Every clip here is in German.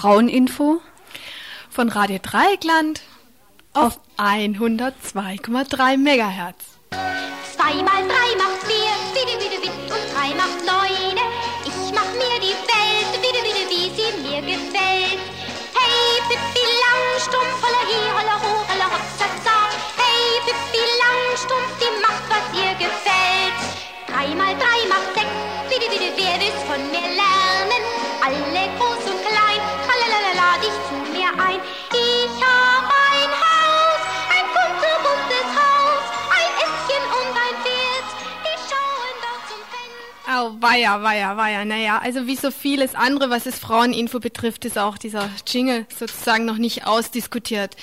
Fraueninfo von Radio Dreieckland auf 102,3 Megahertz. Zwei mal drei macht weia, weia, weia. Naja, also wie so vieles andere, was es Fraueninfo betrifft, ist auch dieser Jingle sozusagen noch nicht ausdiskutiert.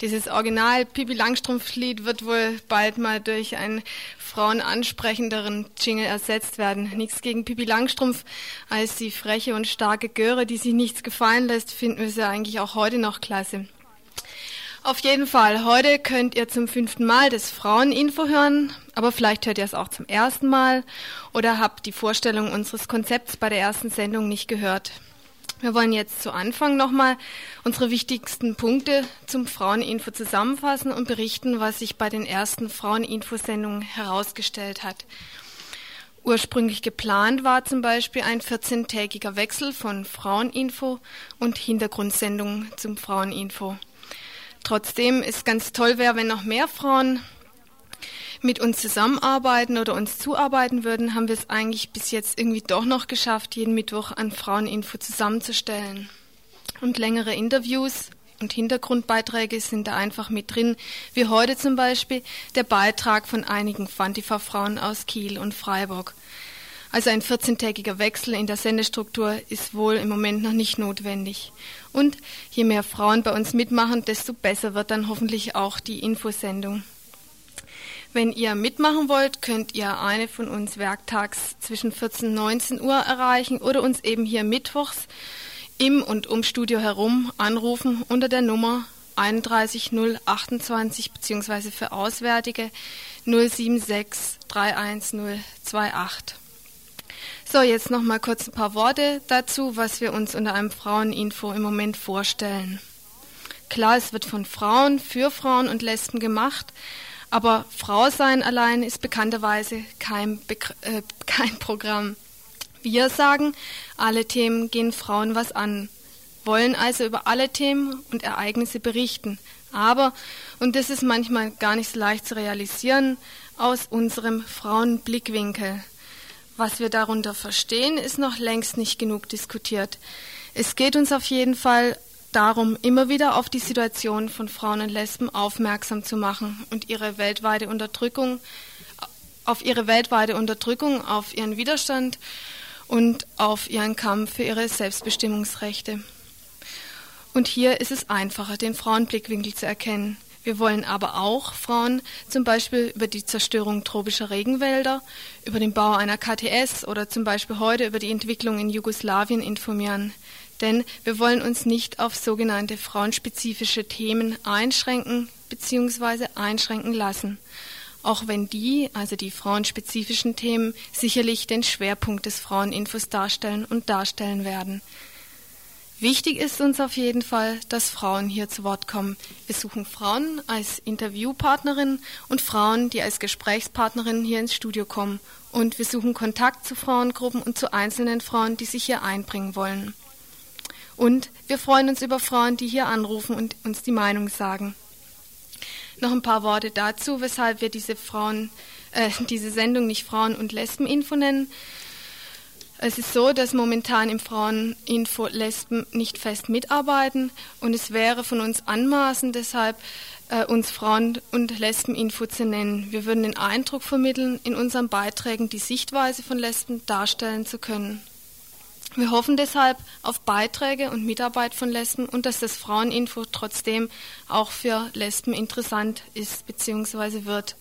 Dieses Original Pipi Langstrumpf-Lied wird wohl bald mal durch einen frauenansprechenderen Jingle ersetzt werden. Nichts gegen Pipi Langstrumpf als die freche und starke Göre, die sich nichts gefallen lässt, finden wir sie eigentlich auch heute noch klasse. Auf jeden Fall, heute könnt ihr zum fünften Mal das Fraueninfo hören, aber vielleicht hört ihr es auch zum ersten Mal oder habt die Vorstellung unseres Konzepts bei der ersten Sendung nicht gehört. Wir wollen jetzt zu Anfang nochmal unsere wichtigsten Punkte zum Fraueninfo zusammenfassen und berichten, was sich bei den ersten Fraueninfo-Sendungen herausgestellt hat. Ursprünglich geplant war zum Beispiel ein 14-tägiger Wechsel von Fraueninfo und Hintergrundsendungen zum Fraueninfo. Trotzdem ist ganz toll wäre, wenn noch mehr Frauen mit uns zusammenarbeiten oder uns zuarbeiten würden, haben wir es eigentlich bis jetzt irgendwie doch noch geschafft, jeden Mittwoch an Fraueninfo zusammenzustellen. Und längere Interviews und Hintergrundbeiträge sind da einfach mit drin, wie heute zum Beispiel der Beitrag von einigen Fantifa-Frauen aus Kiel und Freiburg. Also ein 14-tägiger Wechsel in der Sendestruktur ist wohl im Moment noch nicht notwendig. Und je mehr Frauen bei uns mitmachen, desto besser wird dann hoffentlich auch die Infosendung. Wenn ihr mitmachen wollt, könnt ihr eine von uns werktags zwischen 14 und 19 Uhr erreichen oder uns eben hier mittwochs im und um Studio herum anrufen unter der Nummer 31028 bzw. für Auswärtige 076 31028. So, jetzt noch mal kurz ein paar Worte dazu, was wir uns unter einem Fraueninfo im Moment vorstellen. Klar, es wird von Frauen für Frauen und Lesben gemacht, aber Frau sein allein ist bekannterweise kein, Begr äh, kein Programm. Wir sagen, alle Themen gehen Frauen was an, wollen also über alle Themen und Ereignisse berichten, aber, und das ist manchmal gar nicht so leicht zu realisieren, aus unserem Frauenblickwinkel. Was wir darunter verstehen, ist noch längst nicht genug diskutiert. Es geht uns auf jeden Fall darum, immer wieder auf die Situation von Frauen und Lesben aufmerksam zu machen und ihre weltweite Unterdrückung, auf ihre weltweite Unterdrückung, auf ihren Widerstand und auf ihren Kampf für ihre Selbstbestimmungsrechte. Und hier ist es einfacher, den Frauenblickwinkel zu erkennen. Wir wollen aber auch Frauen zum Beispiel über die Zerstörung tropischer Regenwälder, über den Bau einer KTS oder zum Beispiel heute über die Entwicklung in Jugoslawien informieren denn wir wollen uns nicht auf sogenannte frauenspezifische Themen einschränken bzw. einschränken lassen, auch wenn die, also die frauenspezifischen Themen, sicherlich den Schwerpunkt des Fraueninfos darstellen und darstellen werden. Wichtig ist uns auf jeden Fall, dass Frauen hier zu Wort kommen. Wir suchen Frauen als Interviewpartnerinnen und Frauen, die als Gesprächspartnerinnen hier ins Studio kommen. Und wir suchen Kontakt zu Frauengruppen und zu einzelnen Frauen, die sich hier einbringen wollen. Und wir freuen uns über Frauen, die hier anrufen und uns die Meinung sagen. Noch ein paar Worte dazu, weshalb wir diese Frauen, äh, diese Sendung nicht Frauen- und Lesbeninfo nennen. Es ist so, dass momentan im Fraueninfo Lesben nicht fest mitarbeiten und es wäre von uns anmaßend, deshalb äh, uns Frauen- und Lesbeninfo zu nennen. Wir würden den Eindruck vermitteln, in unseren Beiträgen die Sichtweise von Lesben darstellen zu können. Wir hoffen deshalb auf Beiträge und Mitarbeit von Lesben und dass das Fraueninfo trotzdem auch für Lesben interessant ist bzw. wird.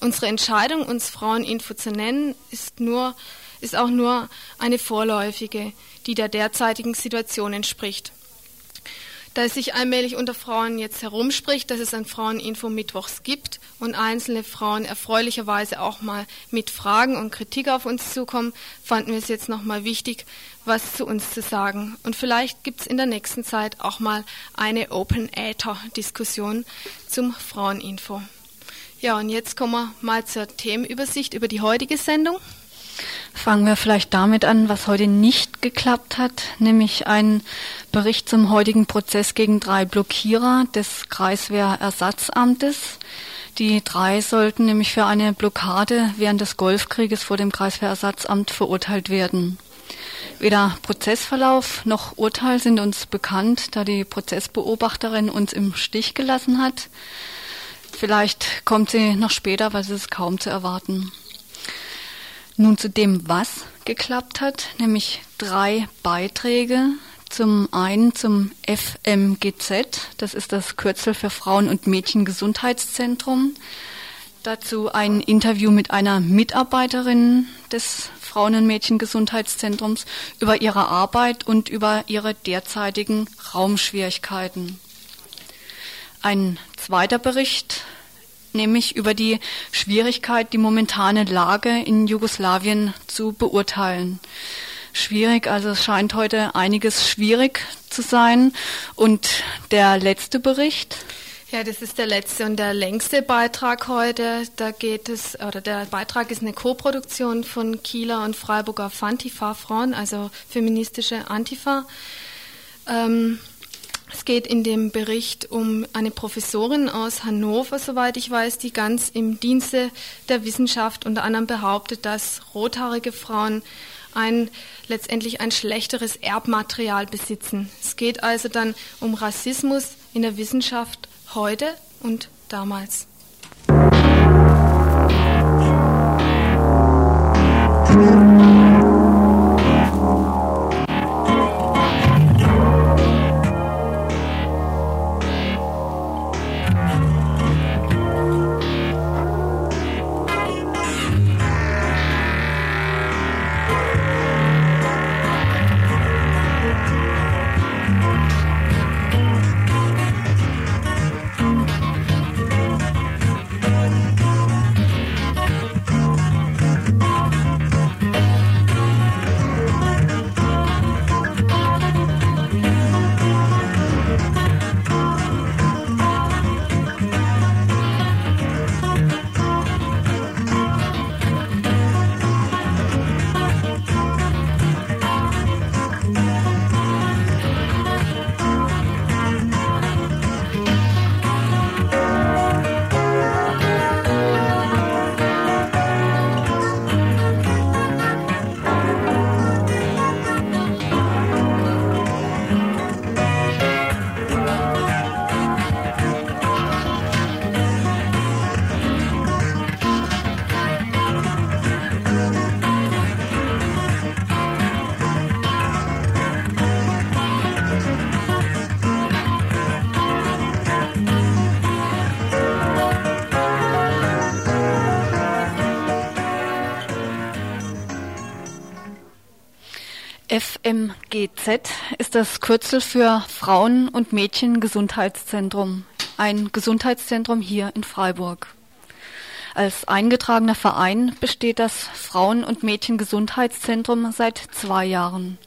Unsere Entscheidung, uns Fraueninfo zu nennen, ist, nur, ist auch nur eine vorläufige, die der derzeitigen Situation entspricht. Da es sich allmählich unter Frauen jetzt herumspricht, dass es ein Fraueninfo Mittwochs gibt und einzelne Frauen erfreulicherweise auch mal mit Fragen und Kritik auf uns zukommen, fanden wir es jetzt nochmal wichtig, was zu uns zu sagen. Und vielleicht gibt es in der nächsten Zeit auch mal eine Open Äther Diskussion zum Fraueninfo. Ja, und jetzt kommen wir mal zur Themenübersicht über die heutige Sendung. Fangen wir vielleicht damit an, was heute nicht geklappt hat, nämlich ein Bericht zum heutigen Prozess gegen drei Blockierer des Kreiswehrersatzamtes. Die drei sollten nämlich für eine Blockade während des Golfkrieges vor dem Kreiswehrersatzamt verurteilt werden. Weder Prozessverlauf noch Urteil sind uns bekannt, da die Prozessbeobachterin uns im Stich gelassen hat. Vielleicht kommt sie noch später, weil es ist kaum zu erwarten. Nun zu dem, was geklappt hat, nämlich drei Beiträge. Zum einen zum FMGZ, das ist das Kürzel für Frauen- und Mädchengesundheitszentrum. Dazu ein Interview mit einer Mitarbeiterin des Frauen- und Mädchengesundheitszentrums über ihre Arbeit und über ihre derzeitigen Raumschwierigkeiten. Ein zweiter Bericht nämlich über die Schwierigkeit, die momentane Lage in Jugoslawien zu beurteilen. Schwierig, also es scheint heute einiges schwierig zu sein. Und der letzte Bericht. Ja, das ist der letzte und der längste Beitrag heute. Da geht es, oder der Beitrag ist eine Koproduktion von Kieler und Freiburger Fantifa Frauen, also feministische Antifa. Ähm, es geht in dem Bericht um eine Professorin aus Hannover, soweit ich weiß, die ganz im Dienste der Wissenschaft unter anderem behauptet, dass rothaarige Frauen ein, letztendlich ein schlechteres Erbmaterial besitzen. Es geht also dann um Rassismus in der Wissenschaft heute und damals. FMGZ ist das Kürzel für Frauen- und Mädchengesundheitszentrum, ein Gesundheitszentrum hier in Freiburg. Als eingetragener Verein besteht das Frauen- und Mädchengesundheitszentrum seit zwei Jahren.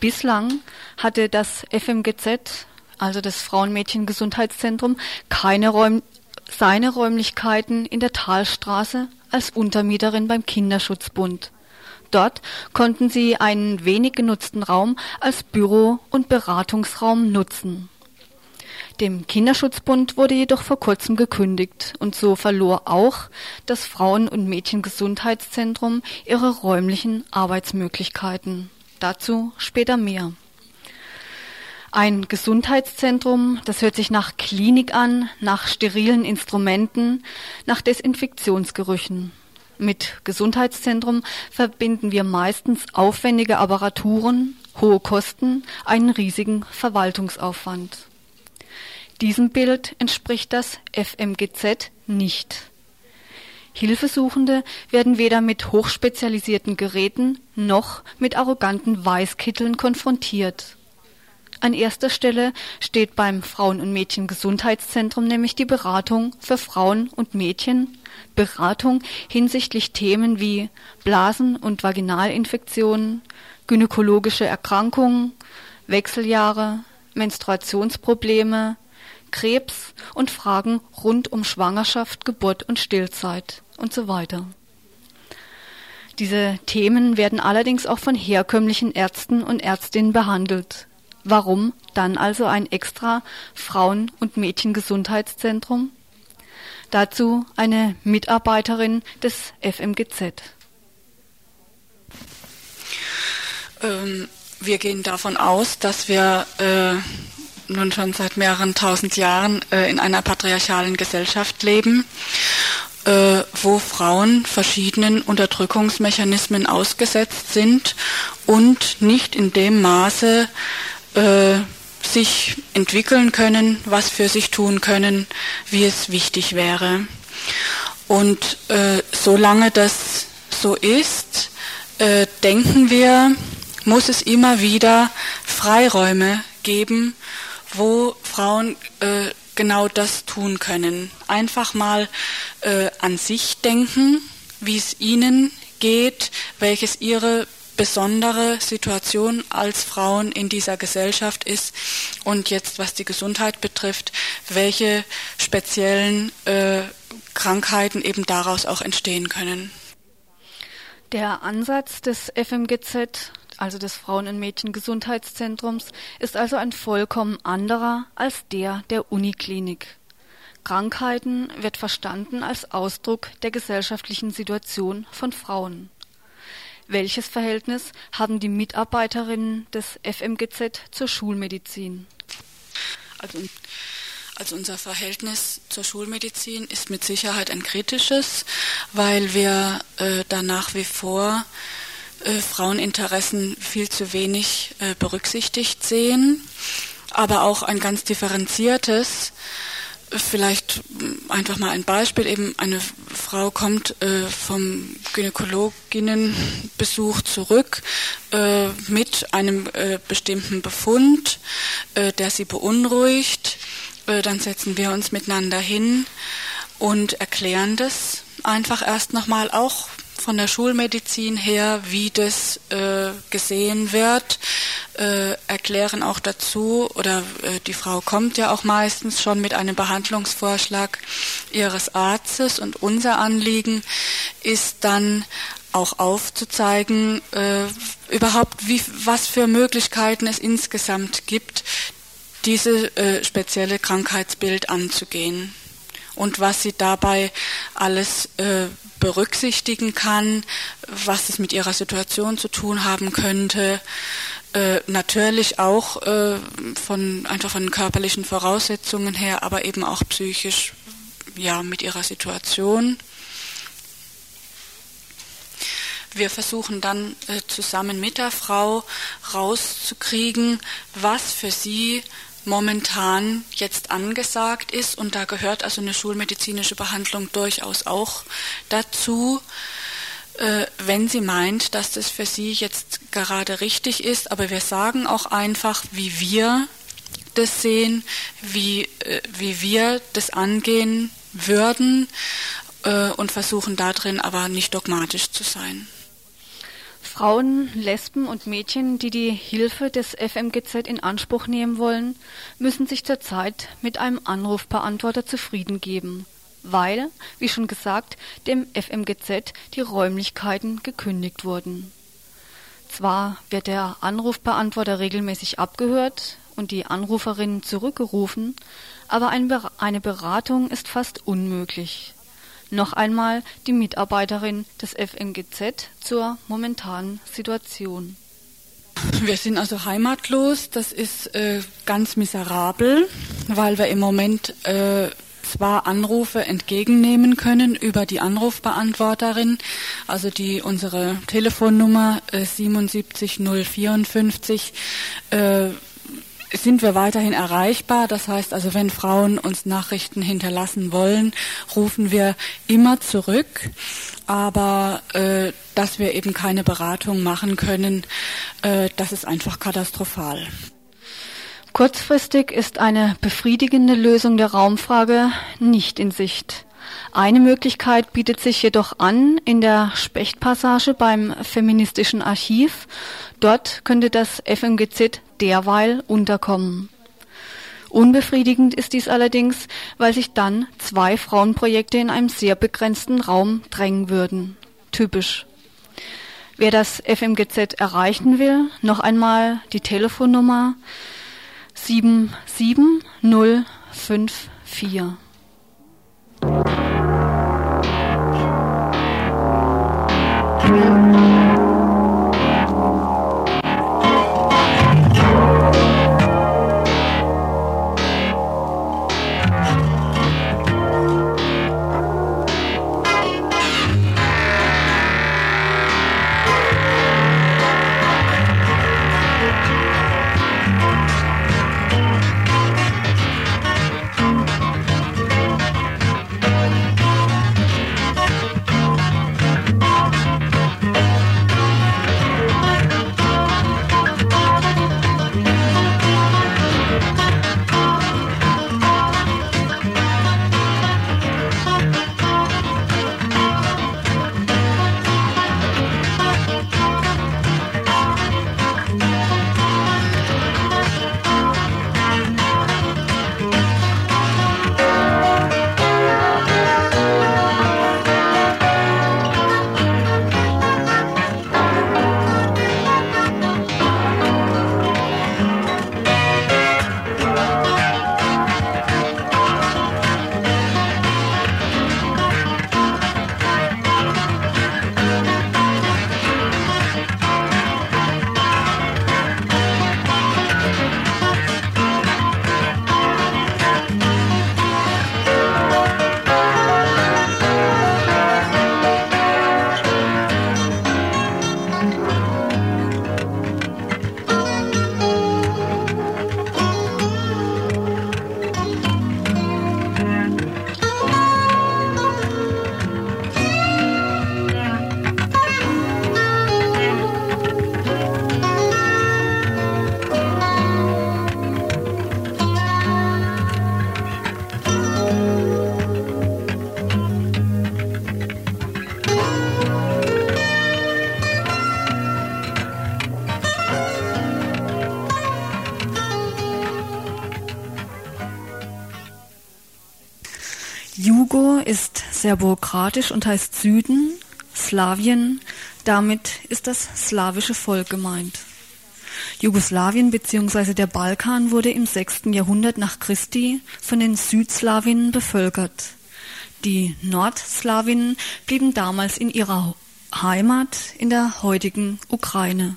Bislang hatte das FMGZ, also das Frauen-Mädchen-Gesundheitszentrum, keine Räum seine Räumlichkeiten in der Talstraße als Untermieterin beim Kinderschutzbund. Dort konnten sie einen wenig genutzten Raum als Büro und Beratungsraum nutzen. Dem Kinderschutzbund wurde jedoch vor kurzem gekündigt und so verlor auch das Frauen- und Mädchengesundheitszentrum ihre räumlichen Arbeitsmöglichkeiten. Dazu später mehr. Ein Gesundheitszentrum, das hört sich nach Klinik an, nach sterilen Instrumenten, nach Desinfektionsgerüchen. Mit Gesundheitszentrum verbinden wir meistens aufwendige Apparaturen, hohe Kosten, einen riesigen Verwaltungsaufwand. Diesem Bild entspricht das FMGZ nicht. Hilfesuchende werden weder mit hochspezialisierten Geräten noch mit arroganten Weißkitteln konfrontiert. An erster Stelle steht beim Frauen- und Mädchengesundheitszentrum nämlich die Beratung für Frauen und Mädchen, Beratung hinsichtlich Themen wie Blasen- und Vaginalinfektionen, gynäkologische Erkrankungen, Wechseljahre, Menstruationsprobleme, Krebs und Fragen rund um Schwangerschaft, Geburt und Stillzeit und so weiter. Diese Themen werden allerdings auch von herkömmlichen Ärzten und Ärztinnen behandelt. Warum dann also ein extra Frauen- und Mädchengesundheitszentrum? Dazu eine Mitarbeiterin des FMGZ. Ähm, wir gehen davon aus, dass wir äh, nun schon seit mehreren tausend Jahren äh, in einer patriarchalen Gesellschaft leben, äh, wo Frauen verschiedenen Unterdrückungsmechanismen ausgesetzt sind und nicht in dem Maße äh, sich entwickeln können, was für sich tun können, wie es wichtig wäre. Und äh, solange das so ist, äh, denken wir, muss es immer wieder Freiräume geben, wo Frauen äh, genau das tun können. Einfach mal äh, an sich denken, wie es ihnen geht, welches ihre besondere Situation als Frauen in dieser Gesellschaft ist und jetzt, was die Gesundheit betrifft, welche speziellen äh, Krankheiten eben daraus auch entstehen können. Der Ansatz des FMGZ also des Frauen- und Mädchengesundheitszentrums, ist also ein vollkommen anderer als der der Uniklinik. Krankheiten wird verstanden als Ausdruck der gesellschaftlichen Situation von Frauen. Welches Verhältnis haben die Mitarbeiterinnen des FMGZ zur Schulmedizin? Also, also unser Verhältnis zur Schulmedizin ist mit Sicherheit ein kritisches, weil wir äh, da nach wie vor äh, Fraueninteressen viel zu wenig äh, berücksichtigt sehen, aber auch ein ganz differenziertes. Äh, vielleicht einfach mal ein Beispiel. Eben eine Frau kommt äh, vom Gynäkologinnenbesuch zurück äh, mit einem äh, bestimmten Befund, der sie beunruhigt. dann setzen wir uns miteinander hin und erklären das einfach erst nochmal auch von der Schulmedizin her, wie das äh, gesehen wird, äh, erklären auch dazu, oder äh, die Frau kommt ja auch meistens schon mit einem Behandlungsvorschlag ihres Arztes und unser Anliegen ist dann auch aufzuzeigen, äh, überhaupt wie, was für Möglichkeiten es insgesamt gibt, diese äh, spezielle Krankheitsbild anzugehen und was sie dabei alles äh, berücksichtigen kann, was es mit ihrer Situation zu tun haben könnte. Äh, natürlich auch äh, von einfach von körperlichen Voraussetzungen her, aber eben auch psychisch ja mit ihrer Situation. Wir versuchen dann äh, zusammen mit der Frau rauszukriegen, was für sie momentan jetzt angesagt ist und da gehört also eine schulmedizinische Behandlung durchaus auch dazu, äh, wenn sie meint, dass das für sie jetzt gerade richtig ist. Aber wir sagen auch einfach, wie wir das sehen, wie, äh, wie wir das angehen würden äh, und versuchen darin aber nicht dogmatisch zu sein. Frauen, Lesben und Mädchen, die die Hilfe des FMGZ in Anspruch nehmen wollen, müssen sich zurzeit mit einem Anrufbeantworter zufrieden geben, weil, wie schon gesagt, dem FMGZ die Räumlichkeiten gekündigt wurden. Zwar wird der Anrufbeantworter regelmäßig abgehört und die Anruferinnen zurückgerufen, aber eine Beratung ist fast unmöglich. Noch einmal die Mitarbeiterin des FMGZ zur momentanen Situation. Wir sind also heimatlos. Das ist äh, ganz miserabel, weil wir im Moment äh, zwar Anrufe entgegennehmen können über die Anrufbeantworterin, also die unsere Telefonnummer äh, 77054 äh, sind wir weiterhin erreichbar. Das heißt also, wenn Frauen uns Nachrichten hinterlassen wollen, rufen wir immer zurück. Aber äh, dass wir eben keine Beratung machen können, äh, das ist einfach katastrophal. Kurzfristig ist eine befriedigende Lösung der Raumfrage nicht in Sicht. Eine Möglichkeit bietet sich jedoch an in der Spechtpassage beim Feministischen Archiv. Dort könnte das FMGZ derweil unterkommen. Unbefriedigend ist dies allerdings, weil sich dann zwei Frauenprojekte in einem sehr begrenzten Raum drängen würden. Typisch. Wer das FMGZ erreichen will, noch einmal die Telefonnummer 77054. serbokratisch und heißt Süden, Slawien, damit ist das slawische Volk gemeint. Jugoslawien bzw. der Balkan wurde im 6. Jahrhundert nach Christi von den Südslawinnen bevölkert. Die Nordslawinnen blieben damals in ihrer Heimat in der heutigen Ukraine.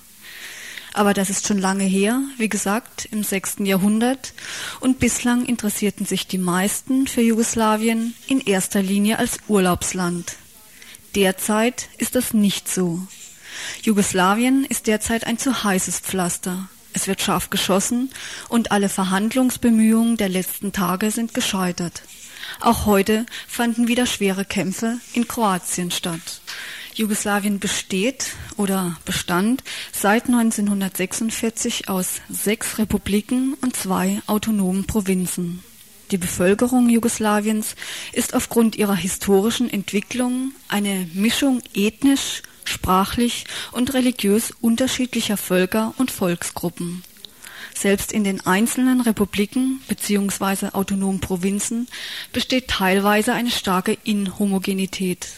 Aber das ist schon lange her, wie gesagt, im 6. Jahrhundert. Und bislang interessierten sich die meisten für Jugoslawien in erster Linie als Urlaubsland. Derzeit ist das nicht so. Jugoslawien ist derzeit ein zu heißes Pflaster. Es wird scharf geschossen und alle Verhandlungsbemühungen der letzten Tage sind gescheitert. Auch heute fanden wieder schwere Kämpfe in Kroatien statt. Jugoslawien besteht oder bestand seit 1946 aus sechs Republiken und zwei autonomen Provinzen. Die Bevölkerung Jugoslawiens ist aufgrund ihrer historischen Entwicklung eine Mischung ethnisch, sprachlich und religiös unterschiedlicher Völker und Volksgruppen. Selbst in den einzelnen Republiken bzw. autonomen Provinzen besteht teilweise eine starke Inhomogenität.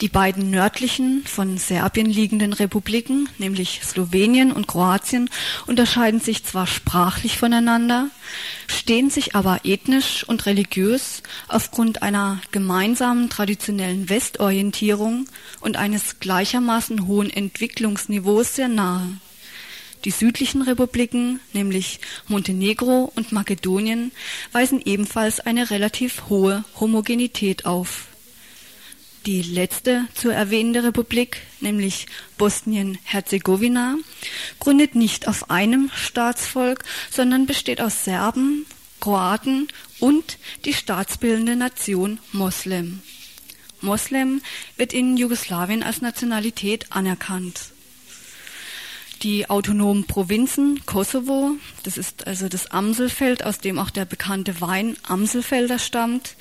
Die beiden nördlichen von Serbien liegenden Republiken, nämlich Slowenien und Kroatien, unterscheiden sich zwar sprachlich voneinander, stehen sich aber ethnisch und religiös aufgrund einer gemeinsamen traditionellen Westorientierung und eines gleichermaßen hohen Entwicklungsniveaus sehr nahe. Die südlichen Republiken, nämlich Montenegro und Makedonien, weisen ebenfalls eine relativ hohe Homogenität auf. Die letzte zu erwähnende Republik, nämlich Bosnien-Herzegowina, gründet nicht auf einem Staatsvolk, sondern besteht aus Serben, Kroaten und die staatsbildende Nation Moslem. Moslem wird in Jugoslawien als Nationalität anerkannt. Die autonomen Provinzen Kosovo, das ist also das Amselfeld, aus dem auch der bekannte Wein Amselfelder stammt.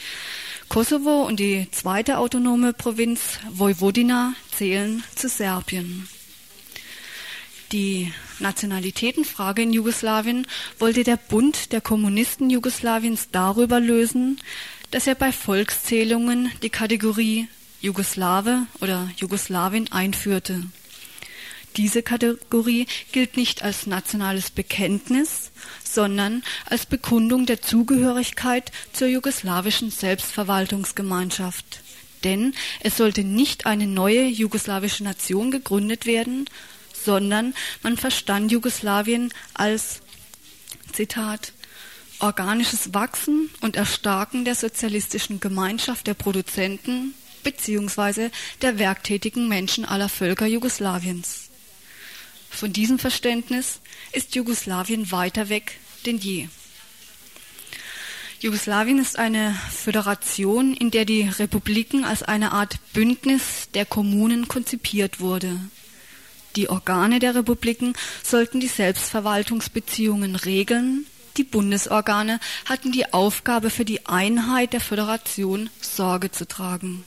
Kosovo und die zweite autonome Provinz Vojvodina zählen zu Serbien. Die Nationalitätenfrage in Jugoslawien wollte der Bund der Kommunisten Jugoslawiens darüber lösen, dass er bei Volkszählungen die Kategorie Jugoslawe oder Jugoslawin einführte. Diese Kategorie gilt nicht als nationales Bekenntnis, sondern als Bekundung der Zugehörigkeit zur jugoslawischen Selbstverwaltungsgemeinschaft. Denn es sollte nicht eine neue jugoslawische Nation gegründet werden, sondern man verstand Jugoslawien als, Zitat, organisches Wachsen und Erstarken der sozialistischen Gemeinschaft der Produzenten bzw. der werktätigen Menschen aller Völker Jugoslawiens. Von diesem Verständnis ist Jugoslawien weiter weg denn je. Jugoslawien ist eine Föderation, in der die Republiken als eine Art Bündnis der Kommunen konzipiert wurde. Die Organe der Republiken sollten die Selbstverwaltungsbeziehungen regeln, die Bundesorgane hatten die Aufgabe, für die Einheit der Föderation Sorge zu tragen.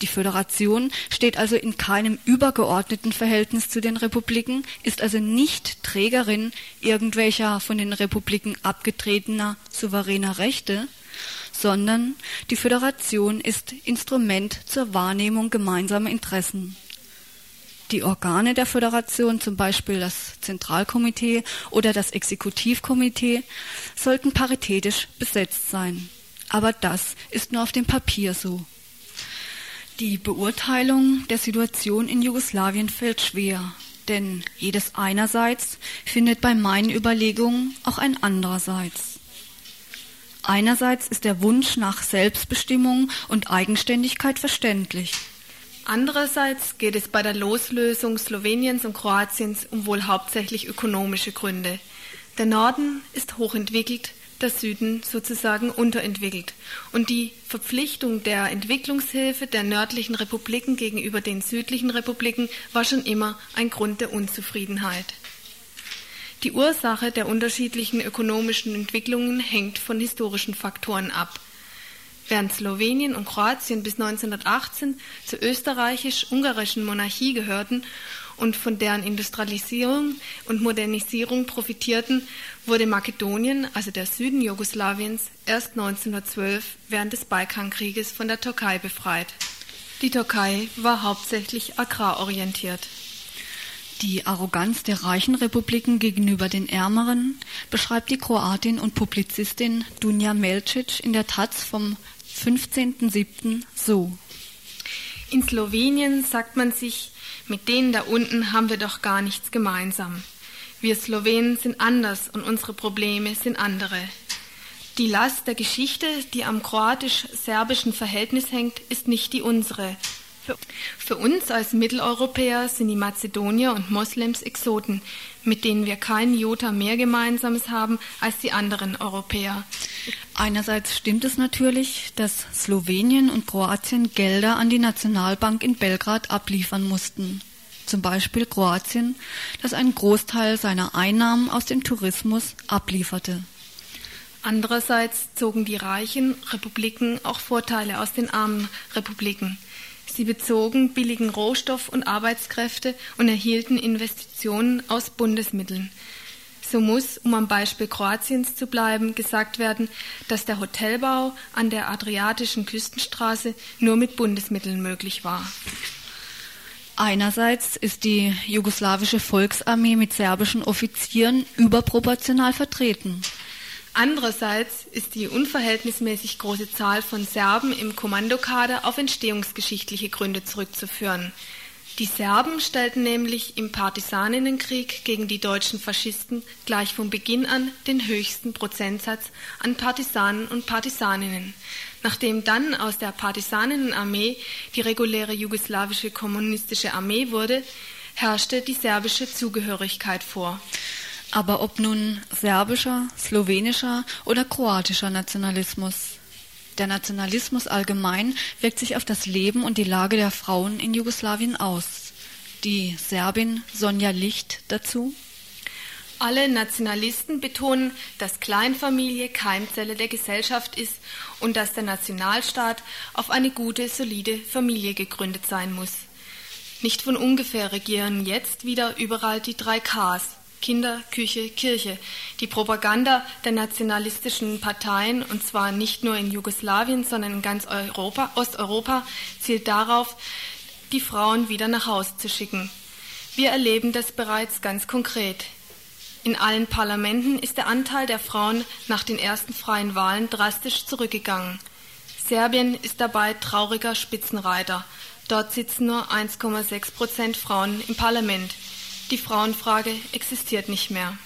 Die Föderation steht also in keinem übergeordneten Verhältnis zu den Republiken, ist also nicht Trägerin irgendwelcher von den Republiken abgetretener souveräner Rechte, sondern die Föderation ist Instrument zur Wahrnehmung gemeinsamer Interessen. Die Organe der Föderation, zum Beispiel das Zentralkomitee oder das Exekutivkomitee, sollten paritätisch besetzt sein. Aber das ist nur auf dem Papier so. Die Beurteilung der Situation in Jugoslawien fällt schwer, denn jedes einerseits findet bei meinen Überlegungen auch ein andererseits. Einerseits ist der Wunsch nach Selbstbestimmung und Eigenständigkeit verständlich. Andererseits geht es bei der Loslösung Sloweniens und Kroatiens um wohl hauptsächlich ökonomische Gründe. Der Norden ist hochentwickelt, der Süden sozusagen unterentwickelt. Und die Verpflichtung der Entwicklungshilfe der nördlichen Republiken gegenüber den südlichen Republiken war schon immer ein Grund der Unzufriedenheit. Die Ursache der unterschiedlichen ökonomischen Entwicklungen hängt von historischen Faktoren ab. Während Slowenien und Kroatien bis 1918 zur österreichisch-ungarischen Monarchie gehörten und von deren Industrialisierung und Modernisierung profitierten, wurde Makedonien, also der Süden Jugoslawiens, erst 1912 während des Balkankrieges von der Türkei befreit. Die Türkei war hauptsächlich agrarorientiert. Die Arroganz der reichen Republiken gegenüber den ärmeren beschreibt die Kroatin und Publizistin Dunja Melcic in der Taz vom 15.07. so. In Slowenien sagt man sich, mit denen da unten haben wir doch gar nichts gemeinsam. Wir Slowenen sind anders und unsere Probleme sind andere. Die Last der Geschichte, die am kroatisch-serbischen Verhältnis hängt, ist nicht die unsere. Für uns als Mitteleuropäer sind die Mazedonier und Moslems Exoten, mit denen wir keinen Jota mehr Gemeinsames haben als die anderen Europäer. Einerseits stimmt es natürlich, dass Slowenien und Kroatien Gelder an die Nationalbank in Belgrad abliefern mussten. Zum Beispiel Kroatien, das einen Großteil seiner Einnahmen aus dem Tourismus ablieferte. Andererseits zogen die reichen Republiken auch Vorteile aus den armen Republiken. Sie bezogen billigen Rohstoff und Arbeitskräfte und erhielten Investitionen aus Bundesmitteln. So muss, um am Beispiel Kroatiens zu bleiben, gesagt werden, dass der Hotelbau an der adriatischen Küstenstraße nur mit Bundesmitteln möglich war. Einerseits ist die jugoslawische Volksarmee mit serbischen Offizieren überproportional vertreten. Andererseits ist die unverhältnismäßig große Zahl von Serben im Kommandokader auf entstehungsgeschichtliche Gründe zurückzuführen. Die Serben stellten nämlich im Partisaninnenkrieg gegen die deutschen Faschisten gleich von Beginn an den höchsten Prozentsatz an Partisanen und Partisaninnen. Nachdem dann aus der Partisanenarmee die reguläre jugoslawische kommunistische Armee wurde, herrschte die serbische Zugehörigkeit vor. Aber ob nun serbischer, slowenischer oder kroatischer Nationalismus. Der Nationalismus allgemein wirkt sich auf das Leben und die Lage der Frauen in Jugoslawien aus. die Serbin Sonja Licht dazu. Alle Nationalisten betonen, dass Kleinfamilie Keimzelle der Gesellschaft ist und dass der Nationalstaat auf eine gute, solide Familie gegründet sein muss. Nicht von ungefähr regieren jetzt wieder überall die drei Ks Kinder, Küche, Kirche. Die Propaganda der nationalistischen Parteien, und zwar nicht nur in Jugoslawien, sondern in ganz Europa, Osteuropa, zielt darauf, die Frauen wieder nach Hause zu schicken. Wir erleben das bereits ganz konkret. In allen Parlamenten ist der Anteil der Frauen nach den ersten freien Wahlen drastisch zurückgegangen. Serbien ist dabei trauriger Spitzenreiter. Dort sitzen nur 1,6 Prozent Frauen im Parlament. Die Frauenfrage existiert nicht mehr.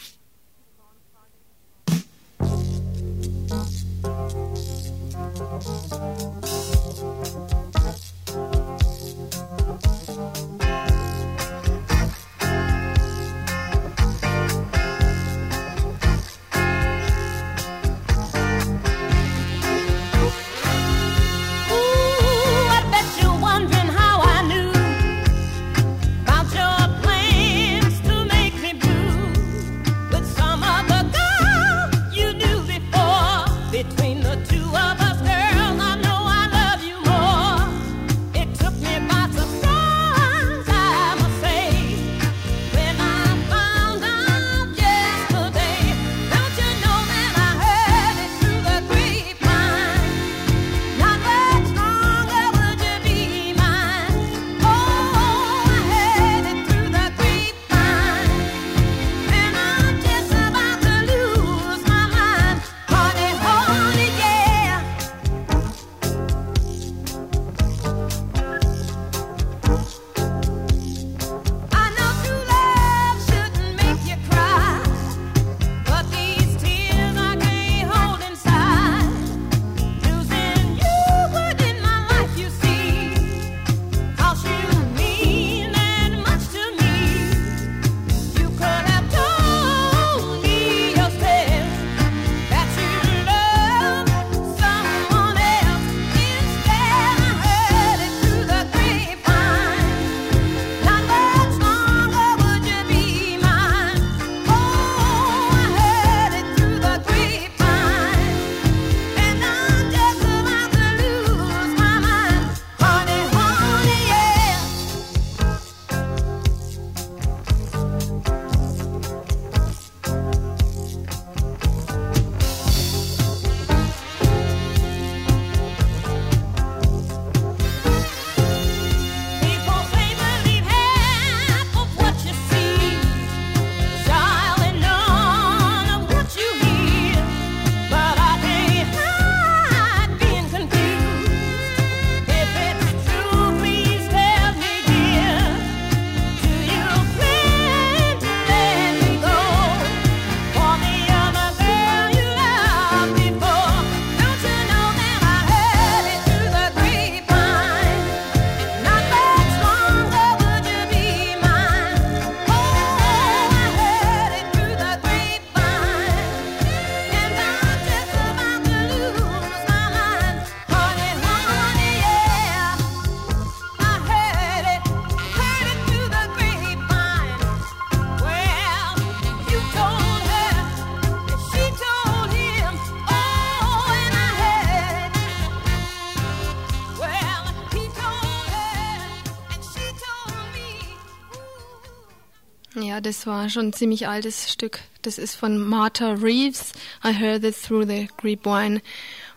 War schon ein ziemlich altes Stück. Das ist von Martha Reeves. I heard it through the grapevine.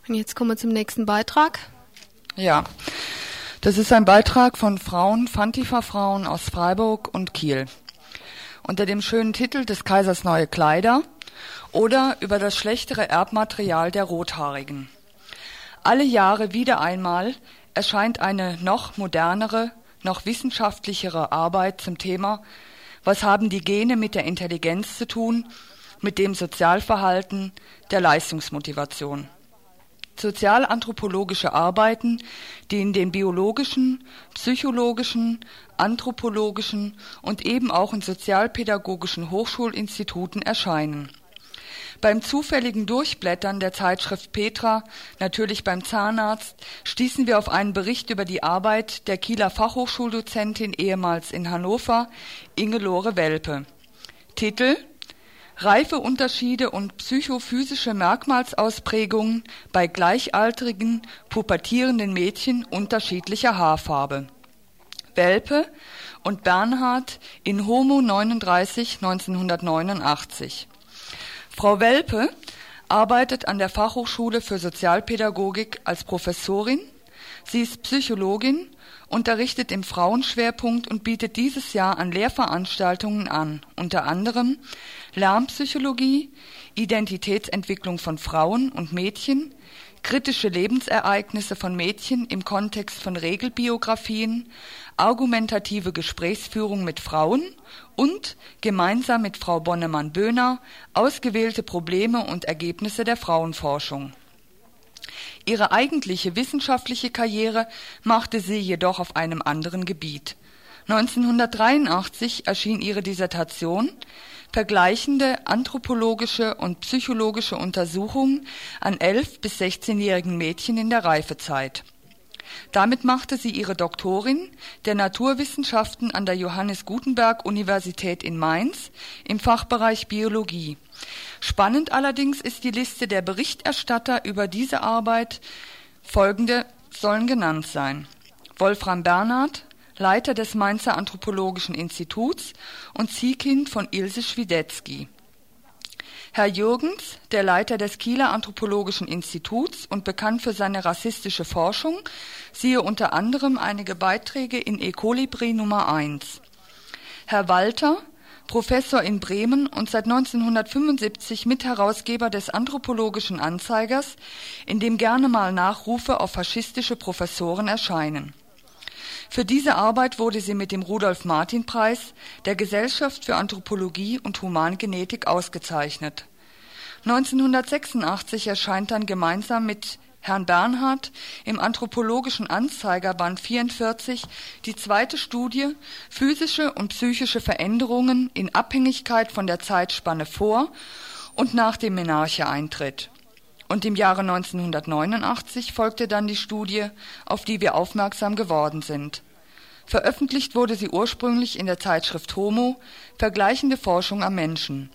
Und jetzt kommen wir zum nächsten Beitrag. Ja, das ist ein Beitrag von Frauen, Fantifa-Frauen aus Freiburg und Kiel. Unter dem schönen Titel des Kaisers neue Kleider oder über das schlechtere Erbmaterial der Rothaarigen. Alle Jahre wieder einmal erscheint eine noch modernere, noch wissenschaftlichere Arbeit zum Thema was haben die Gene mit der Intelligenz zu tun, mit dem Sozialverhalten, der Leistungsmotivation? Sozialanthropologische Arbeiten, die in den biologischen, psychologischen, anthropologischen und eben auch in sozialpädagogischen Hochschulinstituten erscheinen. Beim zufälligen Durchblättern der Zeitschrift Petra, natürlich beim Zahnarzt, stießen wir auf einen Bericht über die Arbeit der Kieler Fachhochschuldozentin ehemals in Hannover, Ingelore Welpe. Titel Reifeunterschiede und psychophysische Merkmalsausprägungen bei gleichaltrigen, pubertierenden Mädchen unterschiedlicher Haarfarbe. Welpe und Bernhard in Homo 39 1989. Frau Welpe arbeitet an der Fachhochschule für Sozialpädagogik als Professorin. Sie ist Psychologin, unterrichtet im Frauenschwerpunkt und bietet dieses Jahr an Lehrveranstaltungen an, unter anderem Lärmpsychologie, Identitätsentwicklung von Frauen und Mädchen, kritische Lebensereignisse von Mädchen im Kontext von Regelbiografien, argumentative Gesprächsführung mit Frauen und gemeinsam mit Frau Bonnemann-Böhner ausgewählte Probleme und Ergebnisse der Frauenforschung. Ihre eigentliche wissenschaftliche Karriere machte sie jedoch auf einem anderen Gebiet. 1983 erschien ihre Dissertation Vergleichende anthropologische und psychologische Untersuchungen an 11 bis 16-jährigen Mädchen in der Reifezeit damit machte sie ihre Doktorin der Naturwissenschaften an der Johannes Gutenberg Universität in Mainz im Fachbereich Biologie. Spannend allerdings ist die Liste der Berichterstatter über diese Arbeit. Folgende sollen genannt sein. Wolfram Bernhard, Leiter des Mainzer Anthropologischen Instituts und Ziehkind von Ilse Schwidetzky. Herr Jürgens, der Leiter des Kieler Anthropologischen Instituts und bekannt für seine rassistische Forschung, siehe unter anderem einige Beiträge in Ecolibri Nummer 1. Herr Walter, Professor in Bremen und seit 1975 Mitherausgeber des Anthropologischen Anzeigers, in dem gerne mal Nachrufe auf faschistische Professoren erscheinen für diese Arbeit wurde sie mit dem Rudolf-Martin-Preis der Gesellschaft für Anthropologie und Humangenetik ausgezeichnet. 1986 erscheint dann gemeinsam mit Herrn Bernhard im Anthropologischen Anzeiger Band 44 die zweite Studie Physische und psychische Veränderungen in Abhängigkeit von der Zeitspanne vor und nach dem Menarche-Eintritt und im Jahre 1989 folgte dann die Studie, auf die wir aufmerksam geworden sind. Veröffentlicht wurde sie ursprünglich in der Zeitschrift Homo, Vergleichende Forschung am Menschen.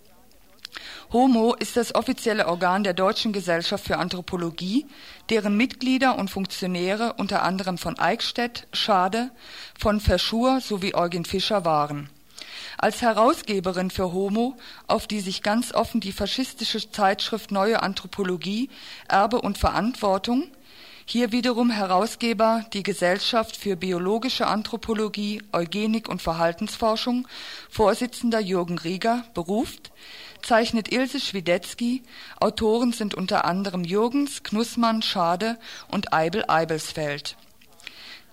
Homo ist das offizielle Organ der Deutschen Gesellschaft für Anthropologie, deren Mitglieder und Funktionäre unter anderem von Eichstätt, Schade, von Verschur sowie Eugen Fischer waren als Herausgeberin für Homo, auf die sich ganz offen die faschistische Zeitschrift Neue Anthropologie, Erbe und Verantwortung, hier wiederum Herausgeber die Gesellschaft für biologische Anthropologie, Eugenik und Verhaltensforschung, Vorsitzender Jürgen Rieger, beruft, zeichnet Ilse Schwidetzky, Autoren sind unter anderem Jürgens, Knussmann, Schade und Eibel Eibelsfeld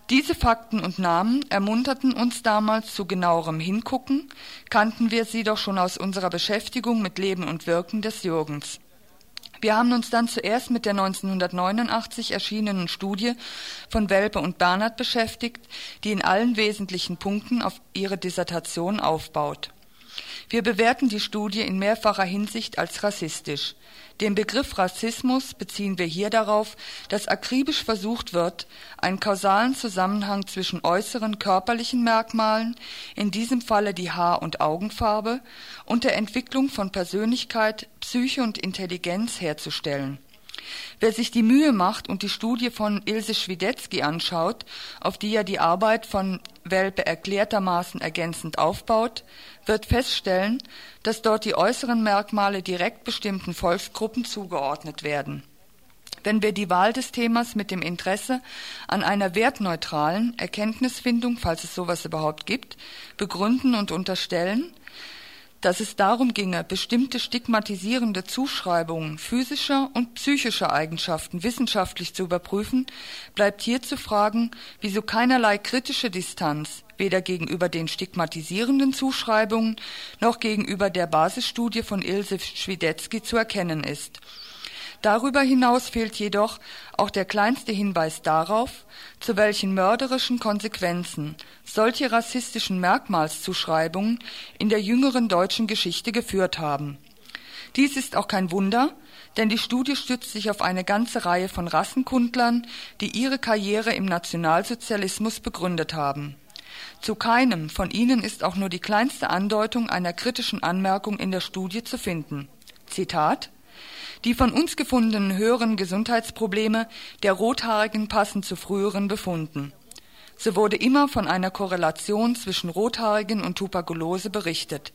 diese Fakten und Namen ermunterten uns damals zu genauerem Hingucken, kannten wir sie doch schon aus unserer Beschäftigung mit Leben und Wirken des Jürgens. Wir haben uns dann zuerst mit der 1989 erschienenen Studie von Welpe und Bernhard beschäftigt, die in allen wesentlichen Punkten auf ihre Dissertation aufbaut. Wir bewerten die Studie in mehrfacher Hinsicht als rassistisch. Den Begriff Rassismus beziehen wir hier darauf, dass akribisch versucht wird, einen kausalen Zusammenhang zwischen äußeren körperlichen Merkmalen, in diesem Falle die Haar- und Augenfarbe, und der Entwicklung von Persönlichkeit, Psyche und Intelligenz herzustellen. Wer sich die Mühe macht und die Studie von Ilse Schwidetzky anschaut, auf die ja die Arbeit von Welpe erklärtermaßen ergänzend aufbaut, wird feststellen, dass dort die äußeren Merkmale direkt bestimmten Volksgruppen zugeordnet werden. Wenn wir die Wahl des Themas mit dem Interesse an einer wertneutralen Erkenntnisfindung, falls es sowas überhaupt gibt, begründen und unterstellen, dass es darum ginge, bestimmte stigmatisierende Zuschreibungen physischer und psychischer Eigenschaften wissenschaftlich zu überprüfen, bleibt hier zu fragen, wieso keinerlei kritische Distanz weder gegenüber den stigmatisierenden Zuschreibungen noch gegenüber der Basisstudie von Ilse Schwidetzky zu erkennen ist Darüber hinaus fehlt jedoch auch der kleinste Hinweis darauf, zu welchen mörderischen Konsequenzen solche rassistischen Merkmalszuschreibungen in der jüngeren deutschen Geschichte geführt haben. Dies ist auch kein Wunder, denn die Studie stützt sich auf eine ganze Reihe von Rassenkundlern, die ihre Karriere im Nationalsozialismus begründet haben. Zu keinem von ihnen ist auch nur die kleinste Andeutung einer kritischen Anmerkung in der Studie zu finden. Zitat Die von uns gefundenen höheren Gesundheitsprobleme der Rothaarigen passen zu früheren Befunden. So wurde immer von einer Korrelation zwischen Rothaarigen und Tuberkulose berichtet.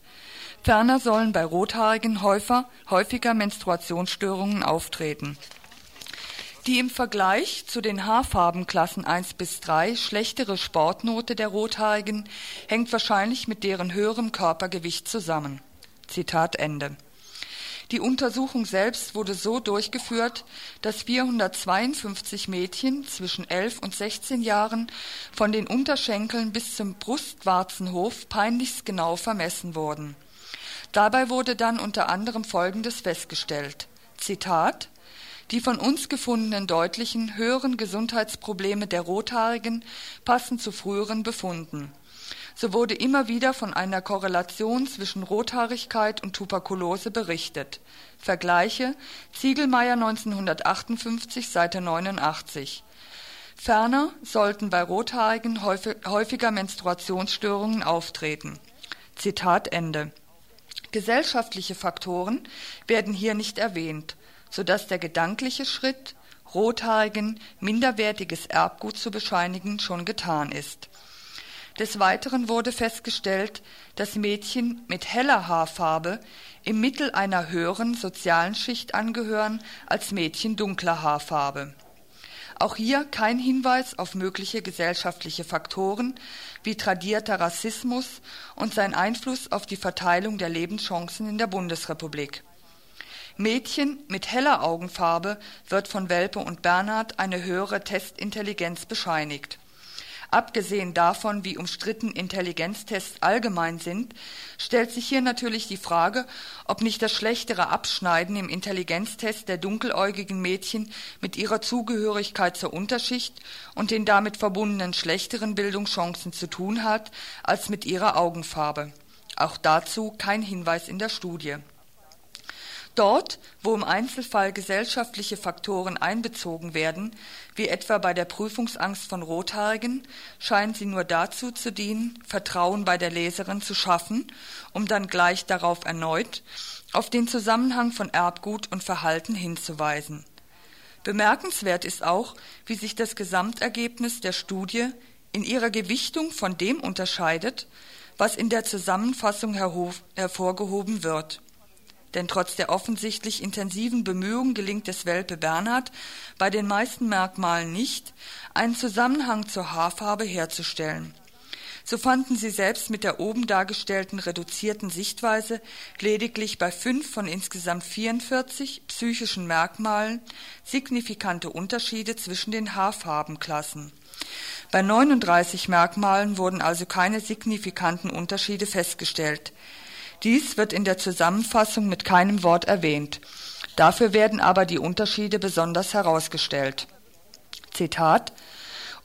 Ferner sollen bei Rothaarigen häufer, häufiger Menstruationsstörungen auftreten. Die im Vergleich zu den Haarfarbenklassen 1 bis 3 schlechtere Sportnote der Rothaarigen hängt wahrscheinlich mit deren höherem Körpergewicht zusammen. Zitat Ende. Die Untersuchung selbst wurde so durchgeführt, dass 452 Mädchen zwischen 11 und 16 Jahren von den Unterschenkeln bis zum Brustwarzenhof peinlichst genau vermessen wurden. Dabei wurde dann unter anderem Folgendes festgestellt. Zitat die von uns gefundenen deutlichen höheren Gesundheitsprobleme der Rothaarigen passen zu früheren Befunden. So wurde immer wieder von einer Korrelation zwischen Rothaarigkeit und Tuberkulose berichtet. Vergleiche Ziegelmeier 1958, Seite 89. Ferner sollten bei Rothaarigen häufiger Menstruationsstörungen auftreten. Zitat Ende. Gesellschaftliche Faktoren werden hier nicht erwähnt, so dass der gedankliche Schritt, Rothaarigen minderwertiges Erbgut zu bescheinigen, schon getan ist. Des Weiteren wurde festgestellt, dass Mädchen mit heller Haarfarbe im Mittel einer höheren sozialen Schicht angehören als Mädchen dunkler Haarfarbe. Auch hier kein Hinweis auf mögliche gesellschaftliche Faktoren wie tradierter Rassismus und sein Einfluss auf die Verteilung der Lebenschancen in der Bundesrepublik. Mädchen mit heller Augenfarbe wird von Welpe und Bernhard eine höhere Testintelligenz bescheinigt Abgesehen davon, wie umstritten Intelligenztests allgemein sind, stellt sich hier natürlich die Frage, ob nicht das schlechtere Abschneiden im Intelligenztest der dunkeläugigen Mädchen mit ihrer Zugehörigkeit zur Unterschicht und den damit verbundenen schlechteren Bildungschancen zu tun hat, als mit ihrer Augenfarbe. Auch dazu kein Hinweis in der Studie Dort, wo im Einzelfall gesellschaftliche Faktoren einbezogen werden, wie etwa bei der Prüfungsangst von Rothaarigen, scheinen sie nur dazu zu dienen, Vertrauen bei der Leserin zu schaffen, um dann gleich darauf erneut auf den Zusammenhang von Erbgut und Verhalten hinzuweisen. Bemerkenswert ist auch, wie sich das Gesamtergebnis der Studie in ihrer Gewichtung von dem unterscheidet, was in der Zusammenfassung hervorgehoben wird denn trotz der offensichtlich intensiven Bemühungen gelingt es Welpe Bernhard bei den meisten Merkmalen nicht, einen Zusammenhang zur Haarfarbe herzustellen. So fanden sie selbst mit der oben dargestellten reduzierten Sichtweise lediglich bei fünf von insgesamt 44 psychischen Merkmalen signifikante Unterschiede zwischen den Haarfarbenklassen. Bei 39 Merkmalen wurden also keine signifikanten Unterschiede festgestellt. Dies wird in der Zusammenfassung mit keinem Wort erwähnt. Dafür werden aber die Unterschiede besonders herausgestellt. Zitat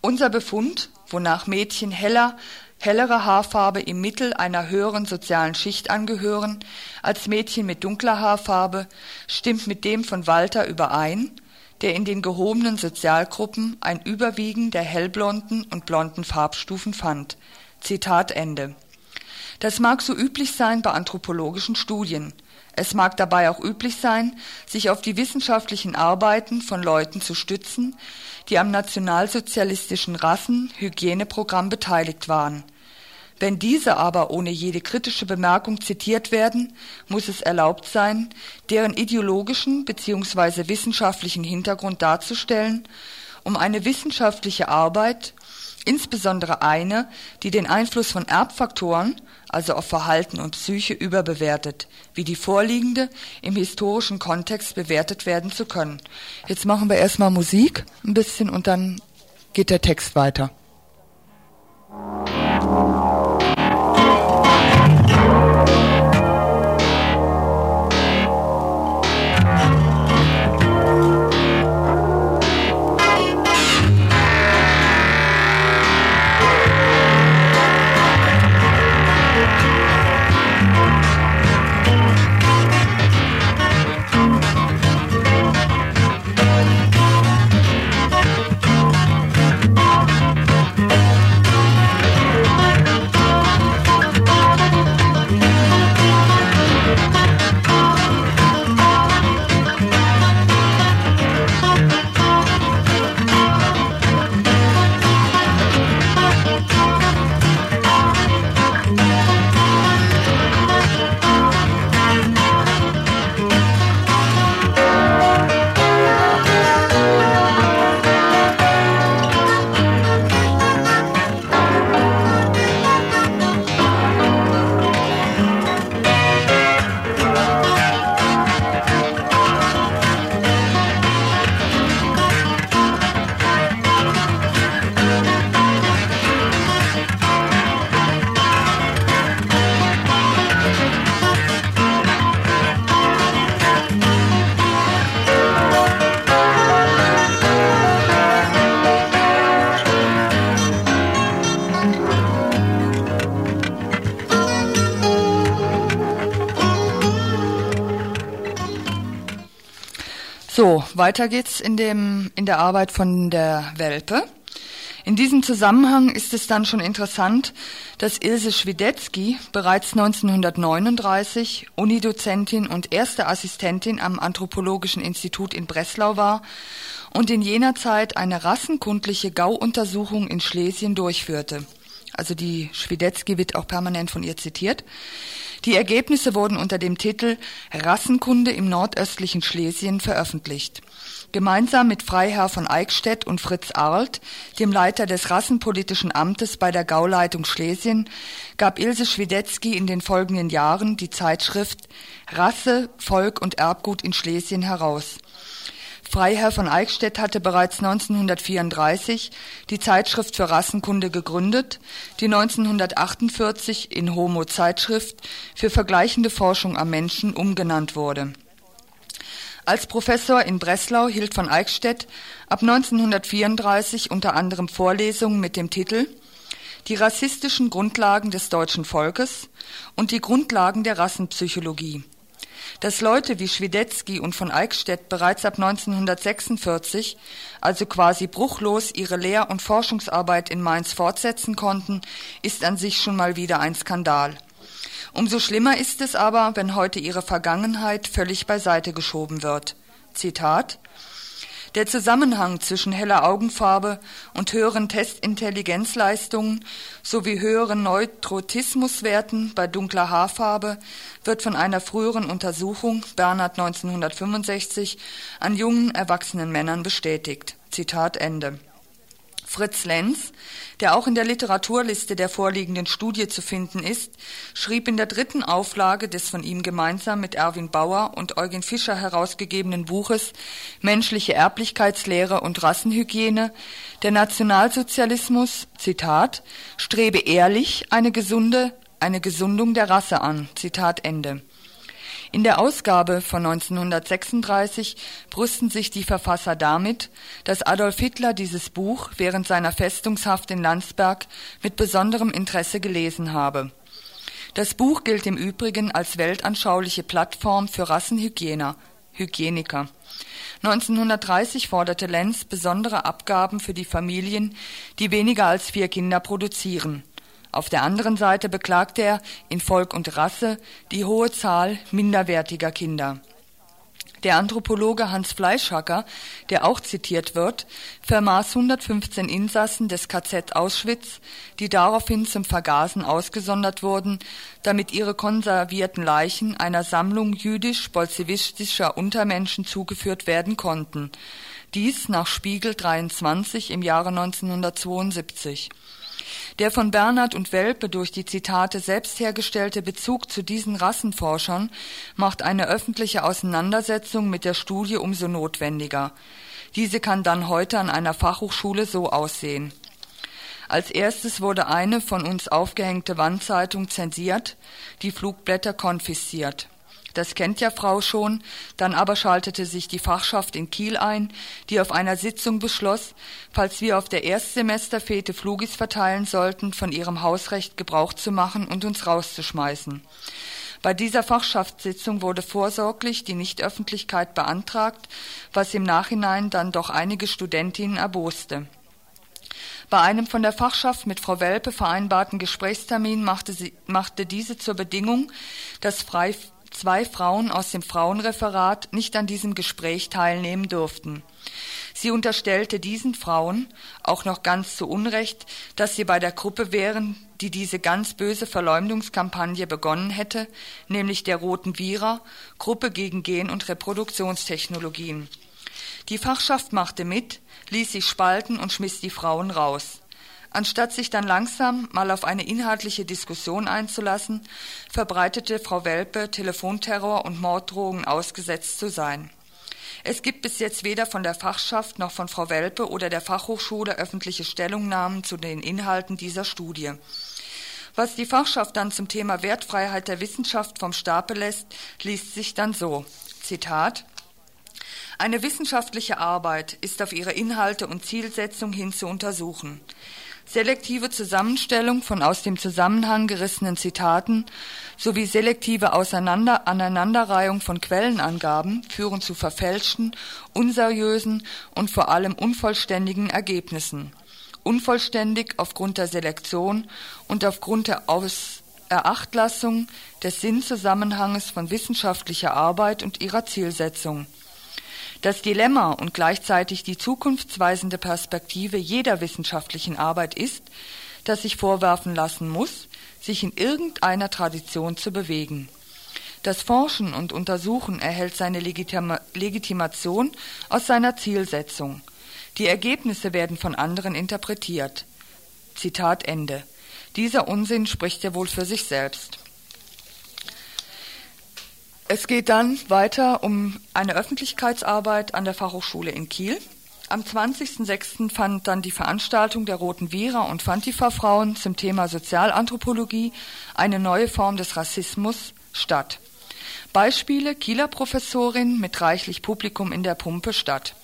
Unser Befund, wonach Mädchen heller, hellere Haarfarbe im Mittel einer höheren sozialen Schicht angehören als Mädchen mit dunkler Haarfarbe, stimmt mit dem von Walter überein, der in den gehobenen Sozialgruppen ein Überwiegen der hellblonden und blonden Farbstufen fand. Zitat Ende. Das mag so üblich sein bei anthropologischen Studien. Es mag dabei auch üblich sein, sich auf die wissenschaftlichen Arbeiten von Leuten zu stützen, die am nationalsozialistischen Rassenhygieneprogramm beteiligt waren. Wenn diese aber ohne jede kritische Bemerkung zitiert werden, muss es erlaubt sein, deren ideologischen bzw. wissenschaftlichen Hintergrund darzustellen, um eine wissenschaftliche Arbeit, insbesondere eine, die den Einfluss von Erbfaktoren also auf Verhalten und Psyche, überbewertet, wie die vorliegende im historischen Kontext bewertet werden zu können. Jetzt machen wir erstmal Musik ein bisschen und dann geht der Text weiter. Weiter geht's in dem, in der Arbeit von der Welpe. In diesem Zusammenhang ist es dann schon interessant, dass Ilse Schwidetzky bereits 1939 Unidozentin und erste Assistentin am Anthropologischen Institut in Breslau war und in jener Zeit eine rassenkundliche Gauuntersuchung in Schlesien durchführte. Also die Schwidetzky wird auch permanent von ihr zitiert. Die Ergebnisse wurden unter dem Titel Rassenkunde im nordöstlichen Schlesien veröffentlicht. Gemeinsam mit Freiherr von Eickstedt und Fritz Arlt, dem Leiter des Rassenpolitischen Amtes bei der Gauleitung Schlesien, gab Ilse Schwidetzky in den folgenden Jahren die Zeitschrift Rasse, Volk und Erbgut in Schlesien heraus. Freiherr von Eickstedt hatte bereits 1934 die Zeitschrift für Rassenkunde gegründet, die 1948 in Homo Zeitschrift für vergleichende Forschung am Menschen umgenannt wurde als Professor in Breslau hielt von Eickstedt ab 1934 unter anderem Vorlesungen mit dem Titel Die rassistischen Grundlagen des deutschen Volkes und die Grundlagen der Rassenpsychologie. Dass Leute wie Schwidetzky und von Eickstedt bereits ab 1946, also quasi bruchlos, ihre Lehr- und Forschungsarbeit in Mainz fortsetzen konnten, ist an sich schon mal wieder ein Skandal. Umso schlimmer ist es aber, wenn heute ihre Vergangenheit völlig beiseite geschoben wird. Zitat der Zusammenhang zwischen heller Augenfarbe und höheren Testintelligenzleistungen sowie höheren Neutrotismuswerten bei dunkler Haarfarbe wird von einer früheren Untersuchung Bernhard 1965 an jungen erwachsenen Männern bestätigt. Zitat Ende. Fritz Lenz, der auch in der Literaturliste der vorliegenden Studie zu finden ist, schrieb in der dritten Auflage des von ihm gemeinsam mit Erwin Bauer und Eugen Fischer herausgegebenen Buches Menschliche Erblichkeitslehre und Rassenhygiene, der Nationalsozialismus, Zitat, strebe ehrlich eine gesunde, eine Gesundung der Rasse an, Zitat Ende. In der Ausgabe von 1936 brüsten sich die Verfasser damit, dass Adolf Hitler dieses Buch während seiner Festungshaft in Landsberg mit besonderem Interesse gelesen habe. Das Buch gilt im Übrigen als weltanschauliche Plattform für Rassenhygieniker. Hygieniker. 1930 forderte Lenz besondere Abgaben für die Familien, die weniger als vier Kinder produzieren. Auf der anderen Seite beklagte er in Volk und Rasse die hohe Zahl minderwertiger Kinder. Der Anthropologe Hans Fleischhacker, der auch zitiert wird, vermaß 115 Insassen des KZ Auschwitz, die daraufhin zum Vergasen ausgesondert wurden, damit ihre konservierten Leichen einer Sammlung jüdisch-bolschewistischer Untermenschen zugeführt werden konnten. Dies nach Spiegel 23 im Jahre 1972. Der von Bernhard und Welpe durch die Zitate selbst hergestellte Bezug zu diesen Rassenforschern macht eine öffentliche Auseinandersetzung mit der Studie umso notwendiger. Diese kann dann heute an einer Fachhochschule so aussehen. Als erstes wurde eine von uns aufgehängte Wandzeitung zensiert, die Flugblätter konfisziert das kennt ja Frau schon, dann aber schaltete sich die Fachschaft in Kiel ein, die auf einer Sitzung beschloss, falls wir auf der Erstsemesterfete Flugis verteilen sollten, von ihrem Hausrecht Gebrauch zu machen und uns rauszuschmeißen. Bei dieser Fachschaftssitzung wurde vorsorglich die Nichtöffentlichkeit beantragt, was im Nachhinein dann doch einige Studentinnen erboste. Bei einem von der Fachschaft mit Frau Welpe vereinbarten Gesprächstermin machte, sie, machte diese zur Bedingung, dass frei zwei Frauen aus dem Frauenreferat nicht an diesem Gespräch teilnehmen durften. Sie unterstellte diesen Frauen, auch noch ganz zu Unrecht, dass sie bei der Gruppe wären, die diese ganz böse Verleumdungskampagne begonnen hätte, nämlich der Roten Vira, Gruppe gegen Gen- und Reproduktionstechnologien. Die Fachschaft machte mit, ließ sich spalten und schmiss die Frauen raus. Anstatt sich dann langsam mal auf eine inhaltliche Diskussion einzulassen, verbreitete Frau Welpe Telefonterror und Morddrohungen ausgesetzt zu sein. Es gibt bis jetzt weder von der Fachschaft noch von Frau Welpe oder der Fachhochschule öffentliche Stellungnahmen zu den Inhalten dieser Studie. Was die Fachschaft dann zum Thema Wertfreiheit der Wissenschaft vom Stapel lässt, liest sich dann so. Zitat eine wissenschaftliche Arbeit ist auf ihre Inhalte und Zielsetzung hin zu untersuchen. Selektive Zusammenstellung von aus dem Zusammenhang gerissenen Zitaten sowie selektive Auseinander Aneinanderreihung von Quellenangaben führen zu verfälschten, unseriösen und vor allem unvollständigen Ergebnissen. Unvollständig aufgrund der Selektion und aufgrund der Aus Erachtlassung des Sinnzusammenhanges von wissenschaftlicher Arbeit und ihrer Zielsetzung das Dilemma und gleichzeitig die zukunftsweisende Perspektive jeder wissenschaftlichen Arbeit ist, dass sich vorwerfen lassen muss, sich in irgendeiner Tradition zu bewegen. Das Forschen und Untersuchen erhält seine Legitima Legitimation aus seiner Zielsetzung. Die Ergebnisse werden von anderen interpretiert. Zitat Ende. Dieser Unsinn spricht ja wohl für sich selbst. Es geht dann weiter um eine Öffentlichkeitsarbeit an der Fachhochschule in Kiel. Am 20.06. fand dann die Veranstaltung der Roten Vira und Fantifa-Frauen zum Thema Sozialanthropologie, eine neue Form des Rassismus, statt. Beispiele Kieler Professorin mit reichlich Publikum in der Pumpe statt.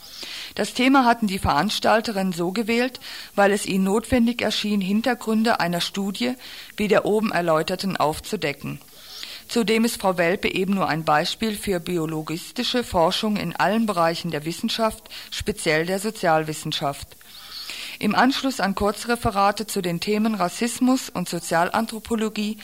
Das Thema hatten die Veranstalterinnen so gewählt, weil es ihnen notwendig erschien, Hintergründe einer Studie wie der oben erläuterten aufzudecken. Zudem ist Frau Welpe eben nur ein Beispiel für biologistische Forschung in allen Bereichen der Wissenschaft, speziell der Sozialwissenschaft. Im Anschluss an Kurzreferate zu den Themen Rassismus und Sozialanthropologie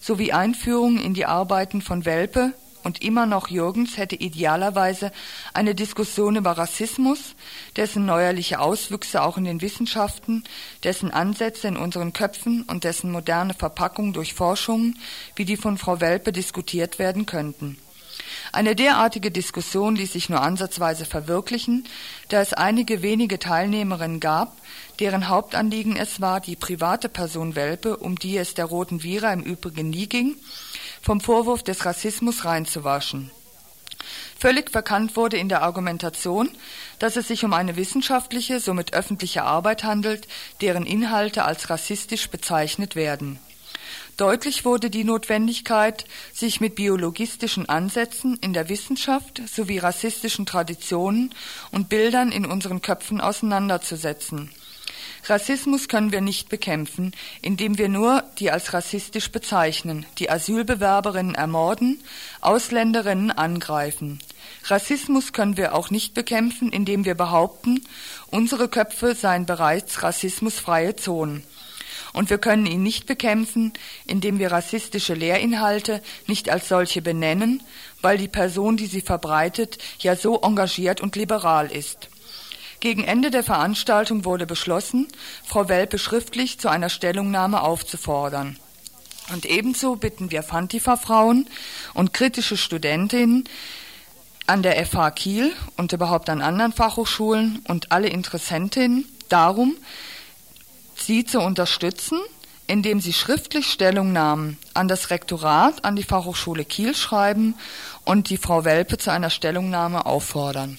sowie Einführung in die Arbeiten von Welpe, und immer noch Jürgens hätte idealerweise eine Diskussion über Rassismus, dessen neuerliche Auswüchse auch in den Wissenschaften, dessen Ansätze in unseren Köpfen und dessen moderne Verpackung durch Forschungen wie die von Frau Welpe diskutiert werden könnten. Eine derartige Diskussion ließ sich nur ansatzweise verwirklichen, da es einige wenige Teilnehmerinnen gab, deren Hauptanliegen es war, die private Person Welpe, um die es der Roten Vira im Übrigen nie ging, vom Vorwurf des Rassismus reinzuwaschen. Völlig verkannt wurde in der Argumentation, dass es sich um eine wissenschaftliche, somit öffentliche Arbeit handelt, deren Inhalte als rassistisch bezeichnet werden. Deutlich wurde die Notwendigkeit, sich mit biologistischen Ansätzen in der Wissenschaft sowie rassistischen Traditionen und Bildern in unseren Köpfen auseinanderzusetzen – Rassismus können wir nicht bekämpfen, indem wir nur die als rassistisch bezeichnen, die Asylbewerberinnen ermorden, Ausländerinnen angreifen. Rassismus können wir auch nicht bekämpfen, indem wir behaupten, unsere Köpfe seien bereits rassismusfreie Zonen. Und wir können ihn nicht bekämpfen, indem wir rassistische Lehrinhalte nicht als solche benennen, weil die Person, die sie verbreitet, ja so engagiert und liberal ist. Gegen Ende der Veranstaltung wurde beschlossen, Frau Welpe schriftlich zu einer Stellungnahme aufzufordern. Und ebenso bitten wir Fantifa-Frauen und kritische Studentinnen an der FH Kiel und überhaupt an anderen Fachhochschulen und alle Interessentinnen darum, sie zu unterstützen, indem sie schriftlich Stellungnahmen an das Rektorat, an die Fachhochschule Kiel schreiben und die Frau Welpe zu einer Stellungnahme auffordern.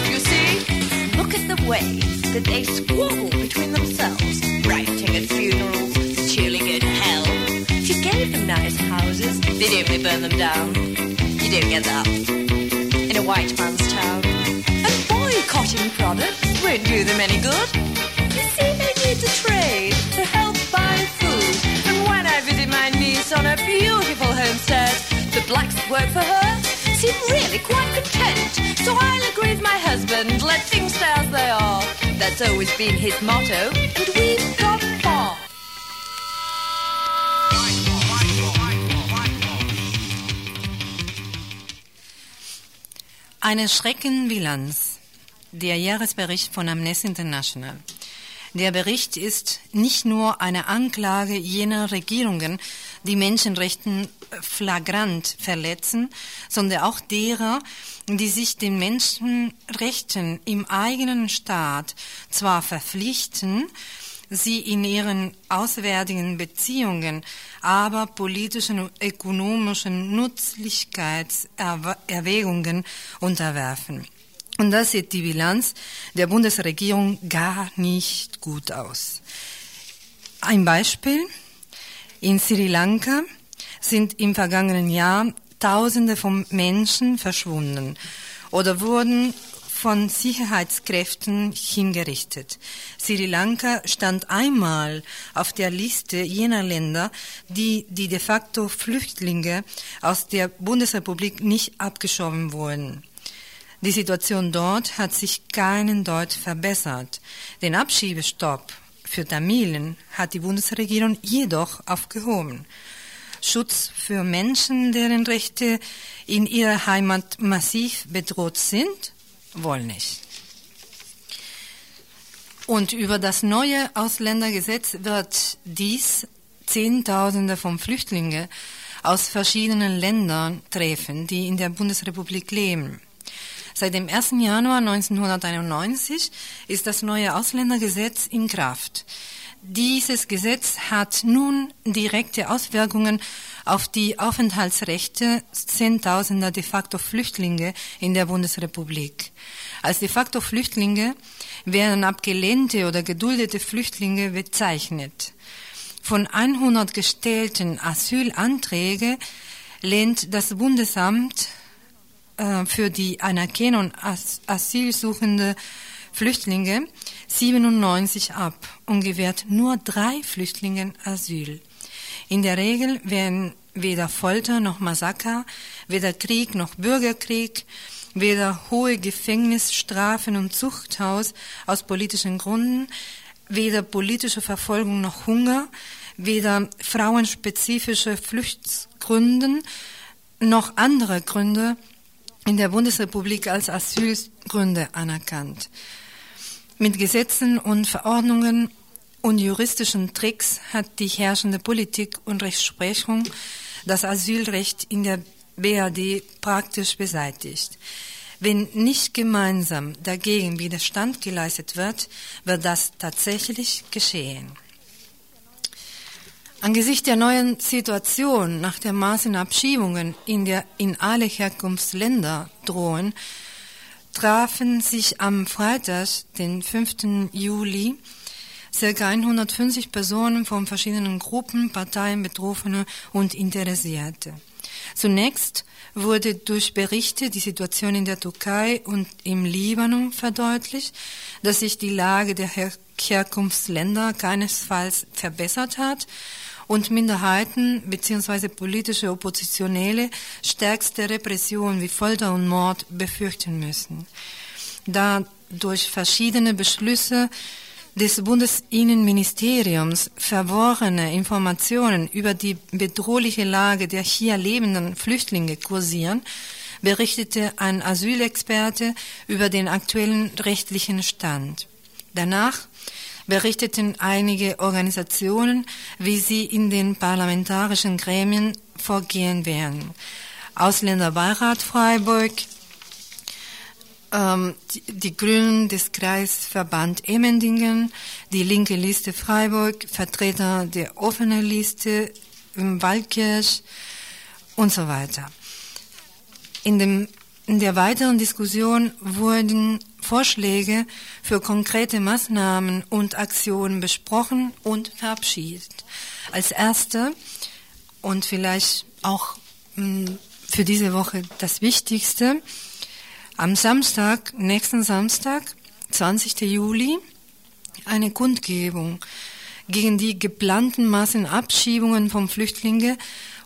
way that they squabble between themselves, writing at funerals, chilling in hell. If you gave them nice houses, they'd only burn them down. You don't get that in a white man's town. And boycotting products won't do them any good. You see, they need the trade to help buy food. And when I visit my niece on a beautiful homestead, the blacks work for her seem really quite content. So I'll agree with my husband, let things stay as they are. That's always been his motto, and we've got far. Eine Schreckenbilanz. Der Jahresbericht von Amnesty International. Der Bericht ist nicht nur eine Anklage jener Regierungen, die Menschenrechten flagrant verletzen, sondern auch derer, die sich den Menschenrechten im eigenen Staat zwar verpflichten, sie in ihren auswärtigen Beziehungen aber politischen und ökonomischen Nützlichkeitserwägungen unterwerfen. Und da sieht die Bilanz der Bundesregierung gar nicht gut aus. Ein Beispiel. In Sri Lanka sind im vergangenen Jahr Tausende von Menschen verschwunden oder wurden von Sicherheitskräften hingerichtet. Sri Lanka stand einmal auf der Liste jener Länder, die die de facto Flüchtlinge aus der Bundesrepublik nicht abgeschoben wurden. Die Situation dort hat sich keinen Deut verbessert. Den Abschiebestopp für Tamilen hat die Bundesregierung jedoch aufgehoben. Schutz für Menschen, deren Rechte in ihrer Heimat massiv bedroht sind, wohl nicht. Und über das neue Ausländergesetz wird dies Zehntausende von Flüchtlingen aus verschiedenen Ländern treffen, die in der Bundesrepublik leben. Seit dem 1. Januar 1991 ist das neue Ausländergesetz in Kraft. Dieses Gesetz hat nun direkte Auswirkungen auf die Aufenthaltsrechte Zehntausender de facto Flüchtlinge in der Bundesrepublik. Als de facto Flüchtlinge werden abgelehnte oder geduldete Flüchtlinge bezeichnet. Von 100 gestellten Asylanträgen lehnt das Bundesamt äh, für die Anerkennung als asylsuchende Flüchtlinge 97 ab und gewährt nur drei Flüchtlingen Asyl. In der Regel werden weder Folter noch Massaker, weder Krieg noch Bürgerkrieg, weder hohe Gefängnisstrafen und Zuchthaus aus politischen Gründen, weder politische Verfolgung noch Hunger, weder frauenspezifische Flüchtgründen noch andere Gründe in der Bundesrepublik als Asylgründe anerkannt. Mit Gesetzen und Verordnungen und juristischen Tricks hat die herrschende Politik und Rechtsprechung das Asylrecht in der BRD praktisch beseitigt. Wenn nicht gemeinsam dagegen Widerstand geleistet wird, wird das tatsächlich geschehen. Angesichts der neuen Situation nach der Massenabschiebungen in, der, in alle Herkunftsländer drohen, trafen sich am Freitag, den 5. Juli, circa 150 Personen von verschiedenen Gruppen, Parteien, Betroffene und Interessierte. Zunächst wurde durch Berichte die Situation in der Türkei und im Libanon verdeutlicht, dass sich die Lage der Herkunftsländer keinesfalls verbessert hat und Minderheiten bzw. politische Oppositionelle stärkste Repression wie Folter und Mord befürchten müssen. Da durch verschiedene Beschlüsse des Bundesinnenministeriums verworrene Informationen über die bedrohliche Lage der hier lebenden Flüchtlinge kursieren, berichtete ein Asylexperte über den aktuellen rechtlichen Stand. Danach berichteten einige Organisationen, wie sie in den parlamentarischen Gremien vorgehen werden. Ausländerbeirat Freiburg, ähm, die, die, Grünen des Kreisverband Emmendingen, die linke Liste Freiburg, Vertreter der offenen Liste im Waldkirch und so weiter. In, dem, in der weiteren Diskussion wurden Vorschläge für konkrete Maßnahmen und Aktionen besprochen und verabschiedet. Als erste und vielleicht auch hm, für diese Woche das Wichtigste, am Samstag, nächsten Samstag, 20. Juli, eine Kundgebung gegen die geplanten Massenabschiebungen von Flüchtlingen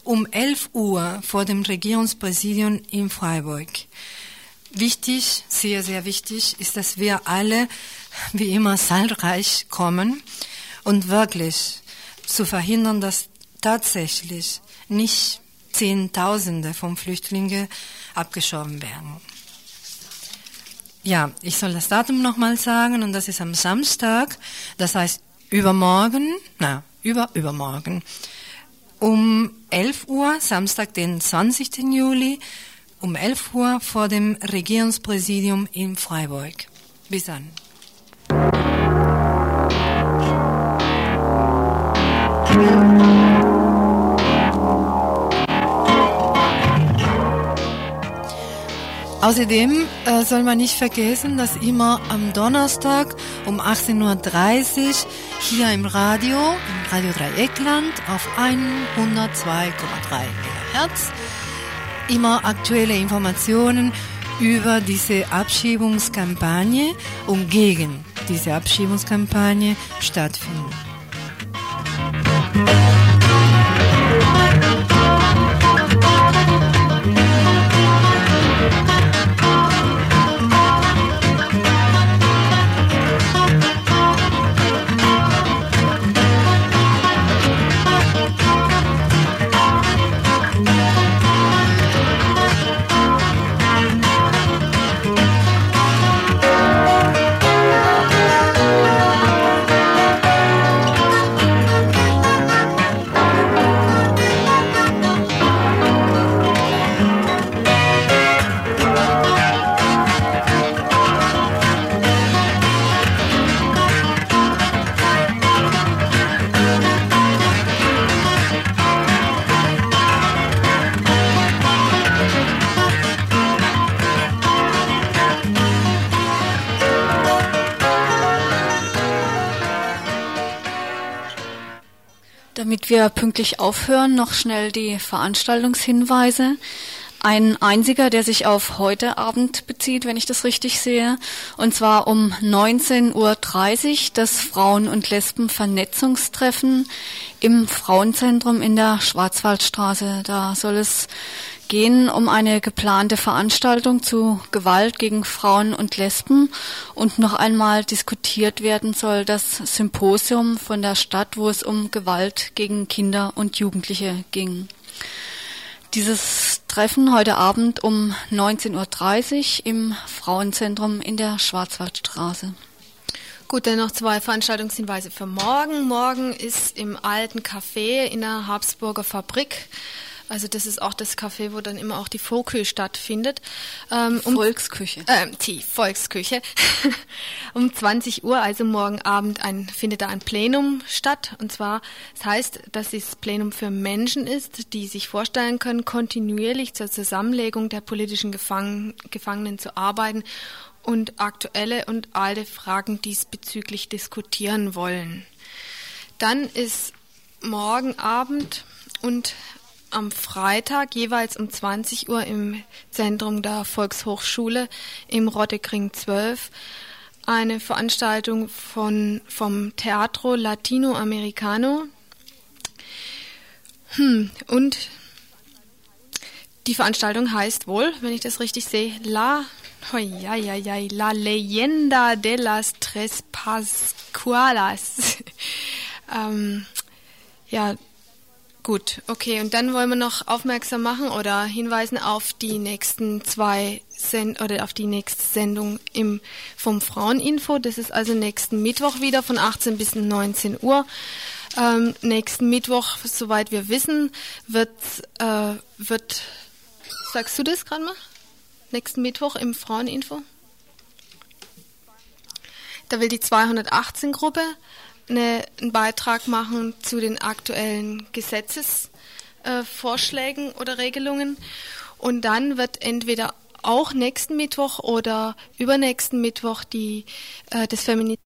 um 11 Uhr vor dem Regierungspräsidium in Freiburg. Wichtig, sehr, sehr wichtig ist, dass wir alle wie immer zahlreich kommen und wirklich zu verhindern, dass tatsächlich nicht Zehntausende von Flüchtlingen abgeschoben werden. Ja, ich soll das Datum nochmal sagen und das ist am Samstag, das heißt übermorgen, na, über übermorgen, um 11 Uhr, Samstag, den 20. Juli, um 11 Uhr vor dem Regierungspräsidium in Freiburg. Bis dann. Außerdem äh, soll man nicht vergessen, dass immer am Donnerstag um 18.30 Uhr hier im Radio, im Radio Dreieckland auf 102,3 MHz immer aktuelle Informationen über diese Abschiebungskampagne und gegen diese Abschiebungskampagne stattfinden. Wir pünktlich aufhören, noch schnell die Veranstaltungshinweise. Ein einziger, der sich auf heute Abend bezieht, wenn ich das richtig sehe, und zwar um 19.30 Uhr das Frauen- und Lesben-Vernetzungstreffen im Frauenzentrum in der Schwarzwaldstraße. Da soll es gehen um eine geplante Veranstaltung zu Gewalt gegen Frauen und Lesben und noch einmal diskutiert werden soll das Symposium von der Stadt, wo es um Gewalt gegen Kinder und Jugendliche ging. Dieses Treffen heute Abend um 19.30 Uhr im Frauenzentrum in der Schwarzwaldstraße. Gut, dann noch zwei Veranstaltungshinweise für morgen. Morgen ist im alten Café in der Habsburger Fabrik also das ist auch das Café, wo dann immer auch die Fokü stattfindet. Ähm, um, Volksküche. Äh, die Volksküche. um 20 Uhr, also morgen Abend, ein, findet da ein Plenum statt. Und zwar, das heißt, dass das Plenum für Menschen ist, die sich vorstellen können, kontinuierlich zur Zusammenlegung der politischen Gefang Gefangenen zu arbeiten und aktuelle und alte Fragen diesbezüglich diskutieren wollen. Dann ist morgen Abend und am Freitag jeweils um 20 Uhr im Zentrum der Volkshochschule im Rottekring 12 eine Veranstaltung von, vom Teatro Latinoamericano. Hm, und die Veranstaltung heißt wohl, wenn ich das richtig sehe, La, oh, ja, ja, ja, La Leyenda de las Tres Pascualas. ähm, ja, Gut, okay. Und dann wollen wir noch aufmerksam machen oder hinweisen auf die nächsten zwei Send oder auf die nächste Sendung im vom Fraueninfo. Das ist also nächsten Mittwoch wieder von 18 bis 19 Uhr. Ähm, nächsten Mittwoch, soweit wir wissen, wird äh, wird sagst du das gerade mal? Nächsten Mittwoch im Fraueninfo. Da will die 218 Gruppe eine, einen Beitrag machen zu den aktuellen Gesetzesvorschlägen äh, oder Regelungen. Und dann wird entweder auch nächsten Mittwoch oder übernächsten Mittwoch die, äh, das Feminist